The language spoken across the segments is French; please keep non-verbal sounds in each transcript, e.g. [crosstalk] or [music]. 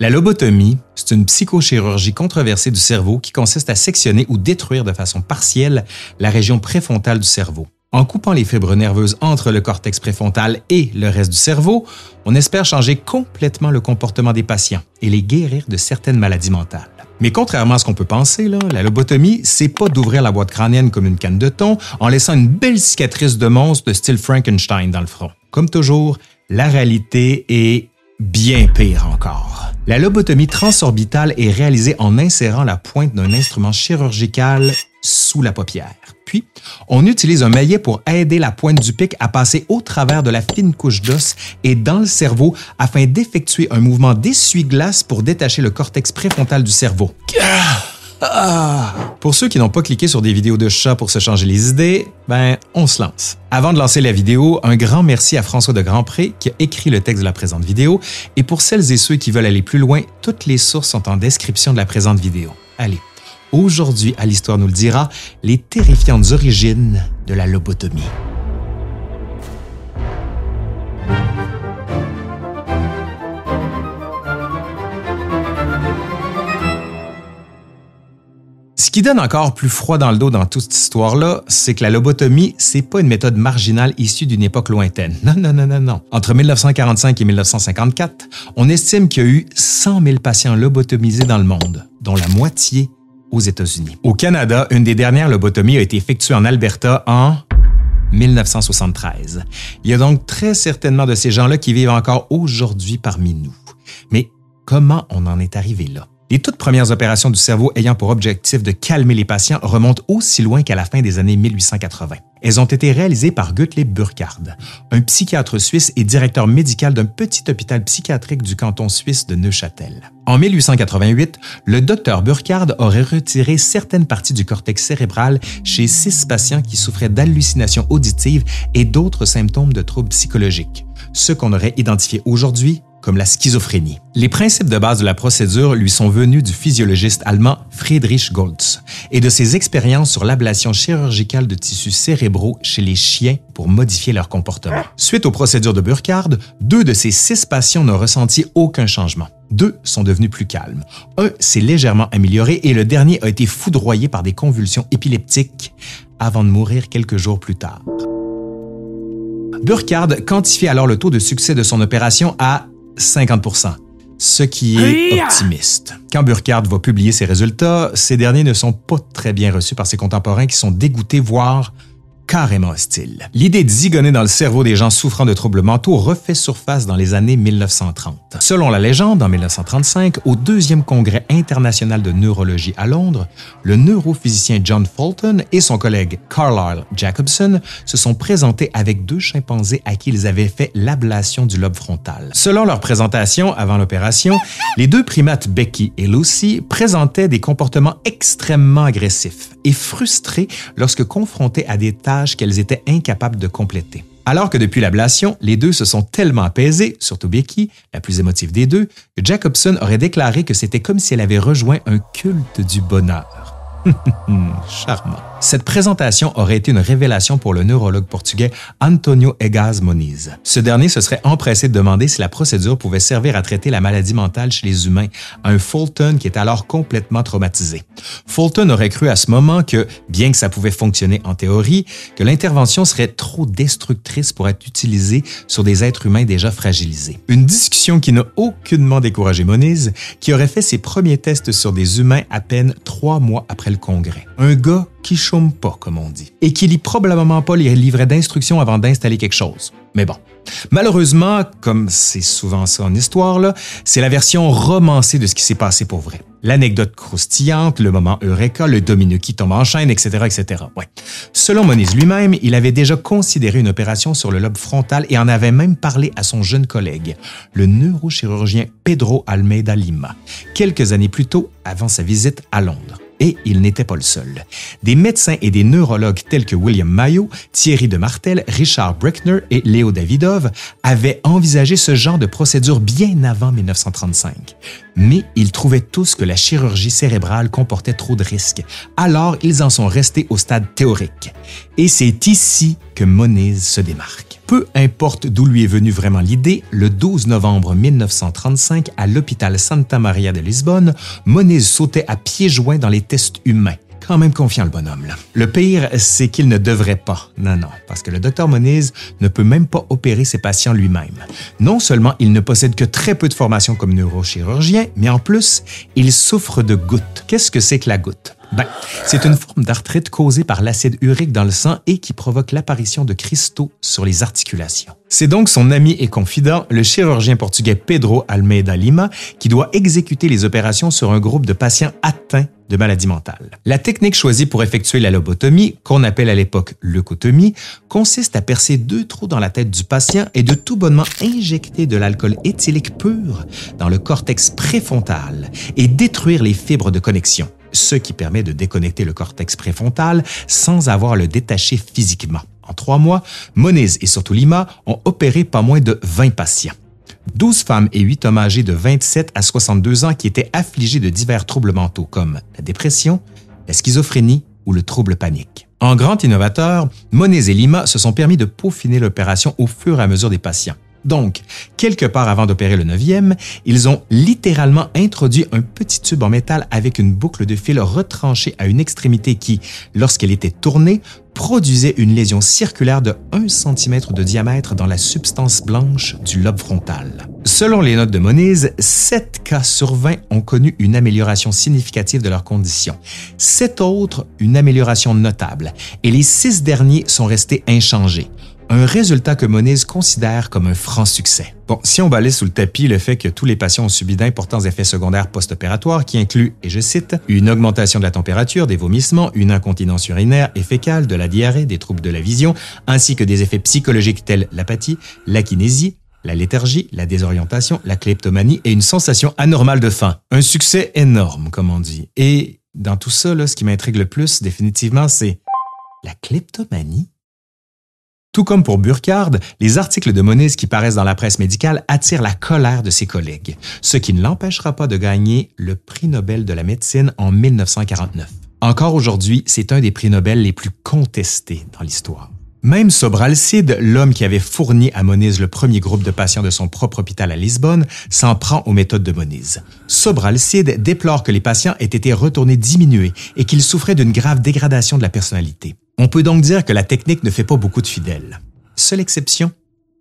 La lobotomie, c'est une psychochirurgie controversée du cerveau qui consiste à sectionner ou détruire de façon partielle la région préfrontale du cerveau. En coupant les fibres nerveuses entre le cortex préfrontal et le reste du cerveau, on espère changer complètement le comportement des patients et les guérir de certaines maladies mentales. Mais contrairement à ce qu'on peut penser, la lobotomie, c'est pas d'ouvrir la boîte crânienne comme une canne de thon en laissant une belle cicatrice de monstre de style Frankenstein dans le front. Comme toujours, la réalité est bien pire encore. La lobotomie transorbitale est réalisée en insérant la pointe d'un instrument chirurgical sous la paupière. Puis, on utilise un maillet pour aider la pointe du pic à passer au travers de la fine couche d'os et dans le cerveau afin d'effectuer un mouvement d'essuie-glace pour détacher le cortex préfrontal du cerveau. Ah! Pour ceux qui n'ont pas cliqué sur des vidéos de chats pour se changer les idées, ben, on se lance. Avant de lancer la vidéo, un grand merci à François de Grandpré qui a écrit le texte de la présente vidéo. Et pour celles et ceux qui veulent aller plus loin, toutes les sources sont en description de la présente vidéo. Allez, aujourd'hui, à l'Histoire nous le dira, les terrifiantes origines de la lobotomie. Qui donne encore plus froid dans le dos dans toute cette histoire-là, c'est que la lobotomie, c'est pas une méthode marginale issue d'une époque lointaine. Non, non, non, non, non. Entre 1945 et 1954, on estime qu'il y a eu 100 000 patients lobotomisés dans le monde, dont la moitié aux États-Unis. Au Canada, une des dernières lobotomies a été effectuée en Alberta en 1973. Il y a donc très certainement de ces gens-là qui vivent encore aujourd'hui parmi nous. Mais comment on en est arrivé là? Les toutes premières opérations du cerveau ayant pour objectif de calmer les patients remontent aussi loin qu'à la fin des années 1880. Elles ont été réalisées par Gottlieb Burkhardt, un psychiatre suisse et directeur médical d'un petit hôpital psychiatrique du canton suisse de Neuchâtel. En 1888, le docteur Burkhardt aurait retiré certaines parties du cortex cérébral chez six patients qui souffraient d'hallucinations auditives et d'autres symptômes de troubles psychologiques, ce qu'on aurait identifié aujourd'hui comme la schizophrénie. Les principes de base de la procédure lui sont venus du physiologiste allemand Friedrich Goltz et de ses expériences sur l'ablation chirurgicale de tissus cérébraux chez les chiens pour modifier leur comportement. Suite aux procédures de Burkhardt, deux de ces six patients n'ont ressenti aucun changement. Deux sont devenus plus calmes. Un s'est légèrement amélioré et le dernier a été foudroyé par des convulsions épileptiques avant de mourir quelques jours plus tard. Burkhardt quantifie alors le taux de succès de son opération à 50% ce qui est optimiste. Quand Burkhardt va publier ses résultats, ces derniers ne sont pas très bien reçus par ses contemporains qui sont dégoûtés, voire carrément hostile. L'idée de zigonner dans le cerveau des gens souffrant de troubles mentaux refait surface dans les années 1930. Selon la légende, en 1935, au deuxième congrès international de neurologie à Londres, le neurophysicien John Fulton et son collègue Carlyle Jacobson se sont présentés avec deux chimpanzés à qui ils avaient fait l'ablation du lobe frontal. Selon leur présentation avant l'opération, les deux primates Becky et Lucy présentaient des comportements extrêmement agressifs et frustrés lorsque confrontés à des tâches qu'elles étaient incapables de compléter. Alors que depuis l'ablation, les deux se sont tellement apaisés, surtout Becky, la plus émotive des deux, que Jacobson aurait déclaré que c'était comme si elle avait rejoint un culte du bonheur. [laughs] Charmant. Cette présentation aurait été une révélation pour le neurologue portugais Antonio Egas Moniz. Ce dernier se serait empressé de demander si la procédure pouvait servir à traiter la maladie mentale chez les humains, un Fulton qui est alors complètement traumatisé. Fulton aurait cru à ce moment que, bien que ça pouvait fonctionner en théorie, que l'intervention serait trop destructrice pour être utilisée sur des êtres humains déjà fragilisés. Une discussion qui n'a aucunement découragé Moniz, qui aurait fait ses premiers tests sur des humains à peine trois mois après le congrès. Un gars qui chôme pas, comme on dit, et qui lit probablement pas les livrets d'instructions avant d'installer quelque chose. Mais bon. Malheureusement, comme c'est souvent ça en histoire, c'est la version romancée de ce qui s'est passé pour vrai. L'anecdote croustillante, le moment eureka, le domino qui tombe en chaîne, etc., etc. Ouais. Selon Moniz lui-même, il avait déjà considéré une opération sur le lobe frontal et en avait même parlé à son jeune collègue, le neurochirurgien Pedro Almeida Lima, quelques années plus tôt avant sa visite à Londres. Et il n'était pas le seul. Des médecins et des neurologues tels que William Mayo, Thierry de Martel, Richard Breckner et Léo Davidov avaient envisagé ce genre de procédure bien avant 1935. Mais ils trouvaient tous que la chirurgie cérébrale comportait trop de risques. Alors, ils en sont restés au stade théorique. Et c'est ici que Moniz se démarque. Peu importe d'où lui est venue vraiment l'idée, le 12 novembre 1935, à l'hôpital Santa Maria de Lisbonne, Moniz sautait à pieds joints dans les tests humains quand même confiant le bonhomme. Le pire, c'est qu'il ne devrait pas. Non, non, parce que le docteur Moniz ne peut même pas opérer ses patients lui-même. Non seulement il ne possède que très peu de formation comme neurochirurgien, mais en plus, il souffre de gouttes. Qu'est-ce que c'est que la goutte? Ben, c'est une forme d'arthrite causée par l'acide urique dans le sang et qui provoque l'apparition de cristaux sur les articulations. C'est donc son ami et confident, le chirurgien portugais Pedro Almeida Lima, qui doit exécuter les opérations sur un groupe de patients atteints La technique choisie pour effectuer la lobotomie, qu'on appelle à l'époque leucotomie, consiste à percer deux trous dans la tête du patient et de tout bonnement injecter de l'alcool éthylique pur dans le cortex préfrontal et détruire les fibres de connexion ce qui permet de déconnecter le cortex préfrontal sans avoir le détacher physiquement. En trois mois, Moniz et surtout Lima ont opéré pas moins de 20 patients. 12 femmes et 8 hommes âgés de 27 à 62 ans qui étaient affligés de divers troubles mentaux comme la dépression, la schizophrénie ou le trouble panique. En grand innovateur, Moniz et Lima se sont permis de peaufiner l'opération au fur et à mesure des patients. Donc, quelque part avant d'opérer le neuvième, ils ont littéralement introduit un petit tube en métal avec une boucle de fil retranchée à une extrémité qui, lorsqu'elle était tournée, produisait une lésion circulaire de 1 cm de diamètre dans la substance blanche du lobe frontal. Selon les notes de Moniz, 7 cas sur 20 ont connu une amélioration significative de leurs conditions, 7 autres une amélioration notable, et les 6 derniers sont restés inchangés un résultat que Moniz considère comme un franc succès. Bon, si on balait sous le tapis le fait que tous les patients ont subi d'importants effets secondaires post-opératoires qui incluent, et je cite, une augmentation de la température, des vomissements, une incontinence urinaire et fécale, de la diarrhée, des troubles de la vision, ainsi que des effets psychologiques tels l'apathie, la kinésie, la léthargie, la désorientation, la kleptomanie et une sensation anormale de faim. Un succès énorme, comme on dit. Et dans tout ça, là, ce qui m'intrigue le plus, définitivement, c'est la kleptomanie? Tout comme pour Burkhardt, les articles de Moniz qui paraissent dans la presse médicale attirent la colère de ses collègues, ce qui ne l'empêchera pas de gagner le prix Nobel de la médecine en 1949. Encore aujourd'hui, c'est un des prix Nobel les plus contestés dans l'histoire. Même Sobralcide, l'homme qui avait fourni à Moniz le premier groupe de patients de son propre hôpital à Lisbonne, s'en prend aux méthodes de Moniz. Sobralcide déplore que les patients aient été retournés diminués et qu'ils souffraient d'une grave dégradation de la personnalité. On peut donc dire que la technique ne fait pas beaucoup de fidèles. Seule exception,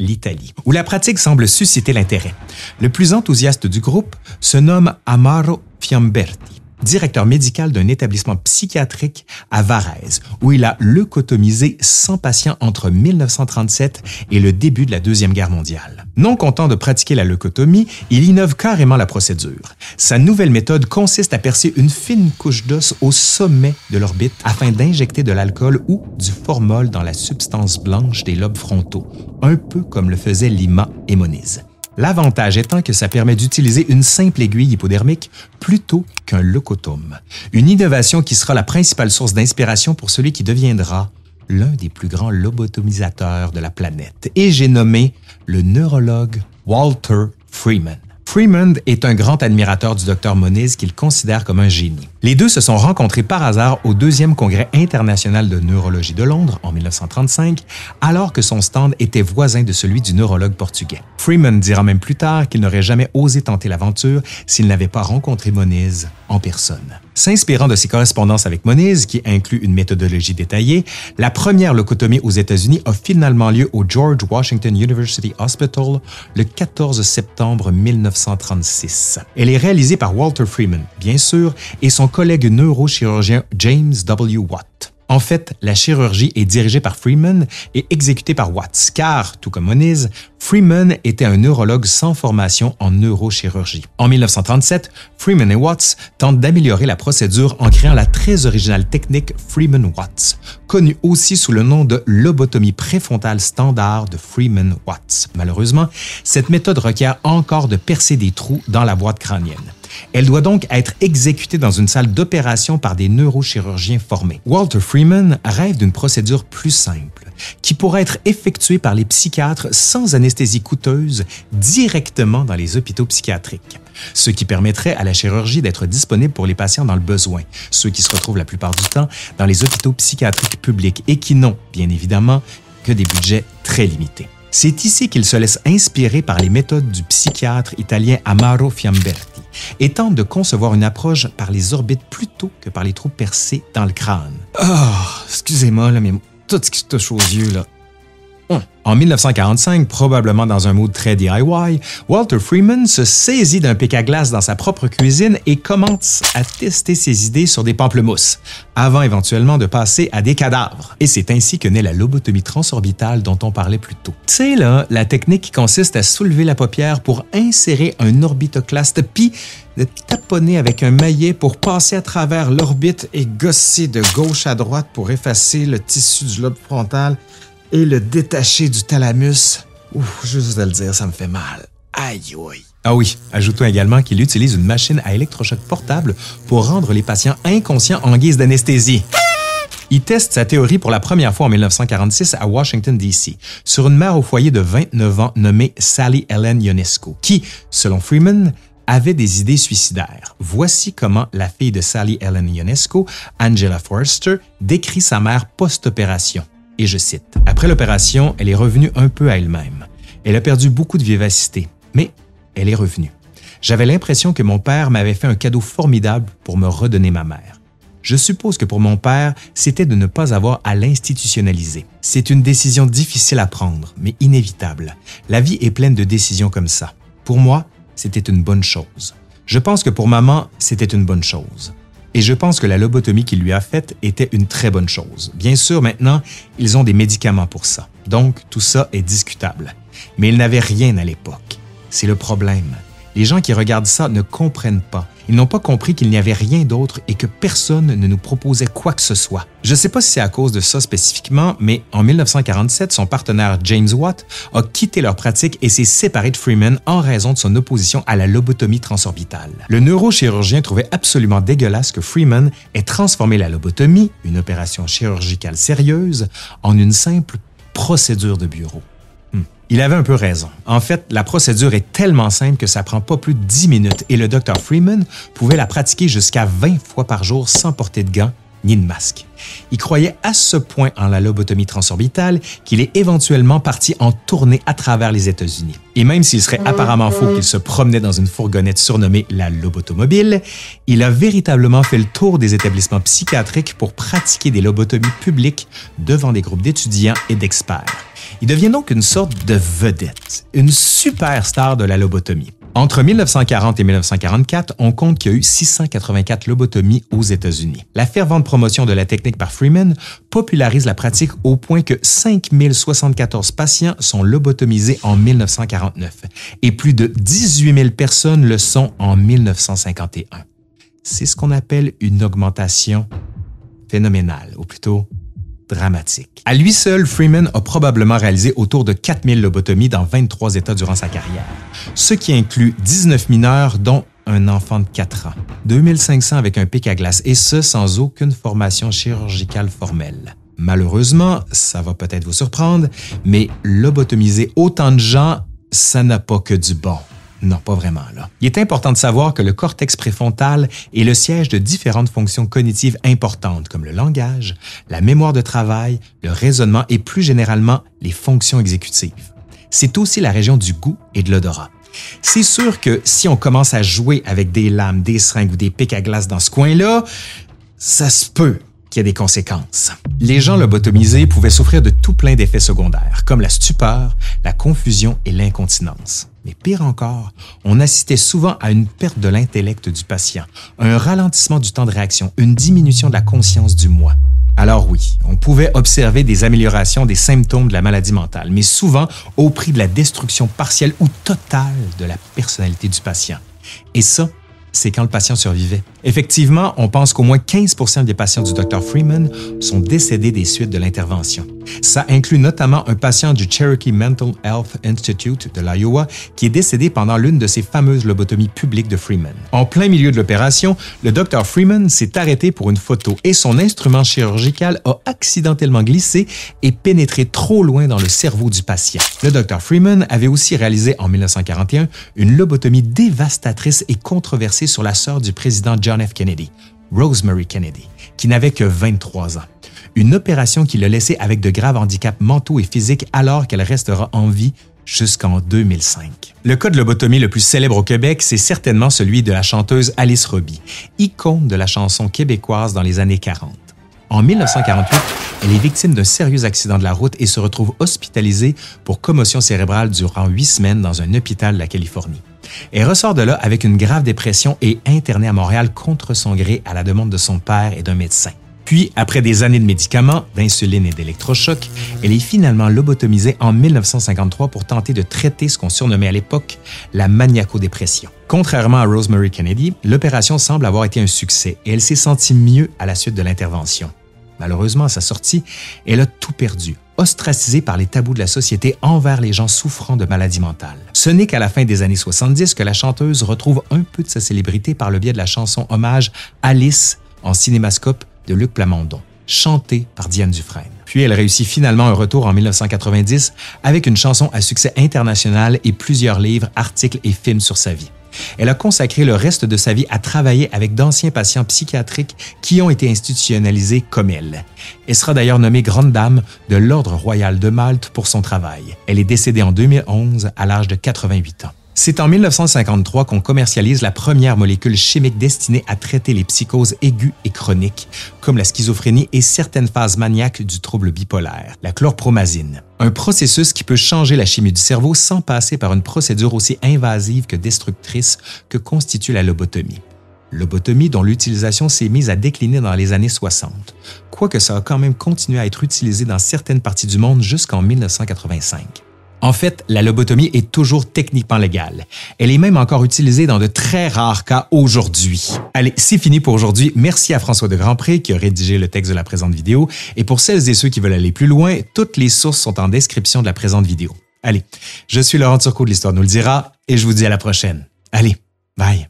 l'Italie, où la pratique semble susciter l'intérêt. Le plus enthousiaste du groupe se nomme Amaro Fiamberti directeur médical d'un établissement psychiatrique à Varese, où il a leucotomisé 100 patients entre 1937 et le début de la Deuxième Guerre mondiale. Non content de pratiquer la leucotomie, il innove carrément la procédure. Sa nouvelle méthode consiste à percer une fine couche d'os au sommet de l'orbite afin d'injecter de l'alcool ou du formol dans la substance blanche des lobes frontaux, un peu comme le faisaient Lima et Moniz. L'avantage étant que ça permet d'utiliser une simple aiguille hypodermique plutôt qu'un leucotome. Une innovation qui sera la principale source d'inspiration pour celui qui deviendra l'un des plus grands lobotomisateurs de la planète. Et j'ai nommé le neurologue Walter Freeman. Freeman est un grand admirateur du docteur Moniz qu'il considère comme un génie. Les deux se sont rencontrés par hasard au deuxième congrès international de neurologie de Londres en 1935, alors que son stand était voisin de celui du neurologue portugais. Freeman dira même plus tard qu'il n'aurait jamais osé tenter l'aventure s'il n'avait pas rencontré Moniz en personne. S'inspirant de ses correspondances avec Moniz, qui inclut une méthodologie détaillée, la première locotomie aux États-Unis a finalement lieu au George Washington University Hospital le 14 septembre 1936. Elle est réalisée par Walter Freeman, bien sûr, et son collègue neurochirurgien James W. Watt. En fait, la chirurgie est dirigée par Freeman et exécutée par Watts, car, tout comme Moniz, Freeman était un neurologue sans formation en neurochirurgie. En 1937, Freeman et Watts tentent d'améliorer la procédure en créant la très originale technique Freeman-Watts, connue aussi sous le nom de lobotomie préfrontale standard de Freeman-Watts. Malheureusement, cette méthode requiert encore de percer des trous dans la boîte crânienne. Elle doit donc être exécutée dans une salle d'opération par des neurochirurgiens formés. Walter Freeman rêve d'une procédure plus simple, qui pourrait être effectuée par les psychiatres sans anesthésie coûteuse directement dans les hôpitaux psychiatriques, ce qui permettrait à la chirurgie d'être disponible pour les patients dans le besoin, ceux qui se retrouvent la plupart du temps dans les hôpitaux psychiatriques publics et qui n'ont, bien évidemment, que des budgets très limités. C'est ici qu'il se laisse inspirer par les méthodes du psychiatre italien Amaro Fiamberti et tente de concevoir une approche par les orbites plutôt que par les trous percés dans le crâne. Oh, excusez-moi, mais tout ce qui touche aux yeux, là, en 1945, probablement dans un mood très DIY, Walter Freeman se saisit d'un pic à glace dans sa propre cuisine et commence à tester ses idées sur des pamplemousses, avant éventuellement de passer à des cadavres. Et c'est ainsi que naît la lobotomie transorbitale dont on parlait plus tôt. C'est là la technique qui consiste à soulever la paupière pour insérer un orbitoclaste puis de taponner avec un maillet pour passer à travers l'orbite et gosser de gauche à droite pour effacer le tissu du lobe frontal et le détacher du thalamus. Ouf, juste le dire, ça me fait mal. Aïe, aïe. Ah oui, ajoutons également qu'il utilise une machine à électrochoc portable pour rendre les patients inconscients en guise d'anesthésie. Il teste sa théorie pour la première fois en 1946 à Washington, D.C., sur une mère au foyer de 29 ans nommée Sally Ellen Ionesco, qui, selon Freeman, avait des idées suicidaires. Voici comment la fille de Sally Ellen Ionesco, Angela Forrester, décrit sa mère post-opération et je cite, Après l'opération, elle est revenue un peu à elle-même. Elle a perdu beaucoup de vivacité, mais elle est revenue. J'avais l'impression que mon père m'avait fait un cadeau formidable pour me redonner ma mère. Je suppose que pour mon père, c'était de ne pas avoir à l'institutionnaliser. C'est une décision difficile à prendre, mais inévitable. La vie est pleine de décisions comme ça. Pour moi, c'était une bonne chose. Je pense que pour maman, c'était une bonne chose. Et je pense que la lobotomie qu'il lui a faite était une très bonne chose. Bien sûr, maintenant, ils ont des médicaments pour ça. Donc, tout ça est discutable. Mais ils n'avaient rien à l'époque. C'est le problème. Les gens qui regardent ça ne comprennent pas ils n'ont pas compris qu'il n'y avait rien d'autre et que personne ne nous proposait quoi que ce soit. Je ne sais pas si c'est à cause de ça spécifiquement, mais en 1947, son partenaire James Watt a quitté leur pratique et s'est séparé de Freeman en raison de son opposition à la lobotomie transorbitale. Le neurochirurgien trouvait absolument dégueulasse que Freeman ait transformé la lobotomie, une opération chirurgicale sérieuse, en une simple procédure de bureau. Il avait un peu raison. En fait, la procédure est tellement simple que ça prend pas plus de 10 minutes et le Dr Freeman pouvait la pratiquer jusqu'à 20 fois par jour sans porter de gants ni de masque. Il croyait à ce point en la lobotomie transorbitale qu'il est éventuellement parti en tournée à travers les États-Unis. Et même s'il serait apparemment faux qu'il se promenait dans une fourgonnette surnommée la lobotomobile, il a véritablement fait le tour des établissements psychiatriques pour pratiquer des lobotomies publiques devant des groupes d'étudiants et d'experts. Il devient donc une sorte de vedette, une superstar de la lobotomie. Entre 1940 et 1944, on compte qu'il y a eu 684 lobotomies aux États-Unis. La fervente promotion de la technique par Freeman popularise la pratique au point que 5074 patients sont lobotomisés en 1949 et plus de 18 000 personnes le sont en 1951. C'est ce qu'on appelle une augmentation phénoménale, ou plutôt dramatique. À lui seul, Freeman a probablement réalisé autour de 4000 lobotomies dans 23 États durant sa carrière, ce qui inclut 19 mineurs dont un enfant de 4 ans, 2500 avec un pic à glace et ce sans aucune formation chirurgicale formelle. Malheureusement, ça va peut-être vous surprendre, mais lobotomiser autant de gens, ça n'a pas que du bon. Non, pas vraiment. Il est important de savoir que le cortex préfrontal est le siège de différentes fonctions cognitives importantes comme le langage, la mémoire de travail, le raisonnement et plus généralement les fonctions exécutives. C'est aussi la région du goût et de l'odorat. C'est sûr que si on commence à jouer avec des lames, des seringues ou des pics à glace dans ce coin-là, ça se peut qu'il y ait des conséquences. Les gens lobotomisés pouvaient souffrir de tout plein d'effets secondaires, comme la stupeur, la confusion et l'incontinence. Mais pire encore, on assistait souvent à une perte de l'intellect du patient, un ralentissement du temps de réaction, une diminution de la conscience du moi. Alors oui, on pouvait observer des améliorations des symptômes de la maladie mentale, mais souvent au prix de la destruction partielle ou totale de la personnalité du patient. Et ça, c'est quand le patient survivait. Effectivement, on pense qu'au moins 15% des patients du Dr Freeman sont décédés des suites de l'intervention. Ça inclut notamment un patient du Cherokee Mental Health Institute de l'Iowa qui est décédé pendant l'une de ces fameuses lobotomies publiques de Freeman. En plein milieu de l'opération, le Dr Freeman s'est arrêté pour une photo et son instrument chirurgical a accidentellement glissé et pénétré trop loin dans le cerveau du patient. Le Dr Freeman avait aussi réalisé en 1941 une lobotomie dévastatrice et controversée sur la sœur du président John F. Kennedy, Rosemary Kennedy, qui n'avait que 23 ans. Une opération qui l'a laissée avec de graves handicaps mentaux et physiques alors qu'elle restera en vie jusqu'en 2005. Le cas de lobotomie le plus célèbre au Québec, c'est certainement celui de la chanteuse Alice Roby, icône de la chanson québécoise dans les années 40. En 1948, elle est victime d'un sérieux accident de la route et se retrouve hospitalisée pour commotion cérébrale durant huit semaines dans un hôpital de la Californie. Elle ressort de là avec une grave dépression et internée à Montréal contre son gré à la demande de son père et d'un médecin. Puis, après des années de médicaments, d'insuline et d'électrochocs, elle est finalement lobotomisée en 1953 pour tenter de traiter ce qu'on surnommait à l'époque la maniaco-dépression. Contrairement à Rosemary Kennedy, l'opération semble avoir été un succès et elle s'est sentie mieux à la suite de l'intervention. Malheureusement, à sa sortie, elle a tout perdu, ostracisée par les tabous de la société envers les gens souffrant de maladies mentales. Ce n'est qu'à la fin des années 70 que la chanteuse retrouve un peu de sa célébrité par le biais de la chanson hommage Alice en cinémascope de Luc Plamondon, chantée par Diane Dufresne. Puis elle réussit finalement un retour en 1990 avec une chanson à succès international et plusieurs livres, articles et films sur sa vie. Elle a consacré le reste de sa vie à travailler avec d'anciens patients psychiatriques qui ont été institutionnalisés comme elle. Elle sera d'ailleurs nommée Grande Dame de l'Ordre royal de Malte pour son travail. Elle est décédée en 2011 à l'âge de 88 ans. C'est en 1953 qu'on commercialise la première molécule chimique destinée à traiter les psychoses aiguës et chroniques, comme la schizophrénie et certaines phases maniaques du trouble bipolaire, la chlorpromazine. Un processus qui peut changer la chimie du cerveau sans passer par une procédure aussi invasive que destructrice que constitue la lobotomie. Lobotomie dont l'utilisation s'est mise à décliner dans les années 60, quoique ça a quand même continué à être utilisé dans certaines parties du monde jusqu'en 1985. En fait, la lobotomie est toujours techniquement légale. Elle est même encore utilisée dans de très rares cas aujourd'hui. Allez, c'est fini pour aujourd'hui. Merci à François de Grandpré qui a rédigé le texte de la présente vidéo. Et pour celles et ceux qui veulent aller plus loin, toutes les sources sont en description de la présente vidéo. Allez, je suis Laurent Turcot de l'Histoire nous le dira et je vous dis à la prochaine. Allez, bye.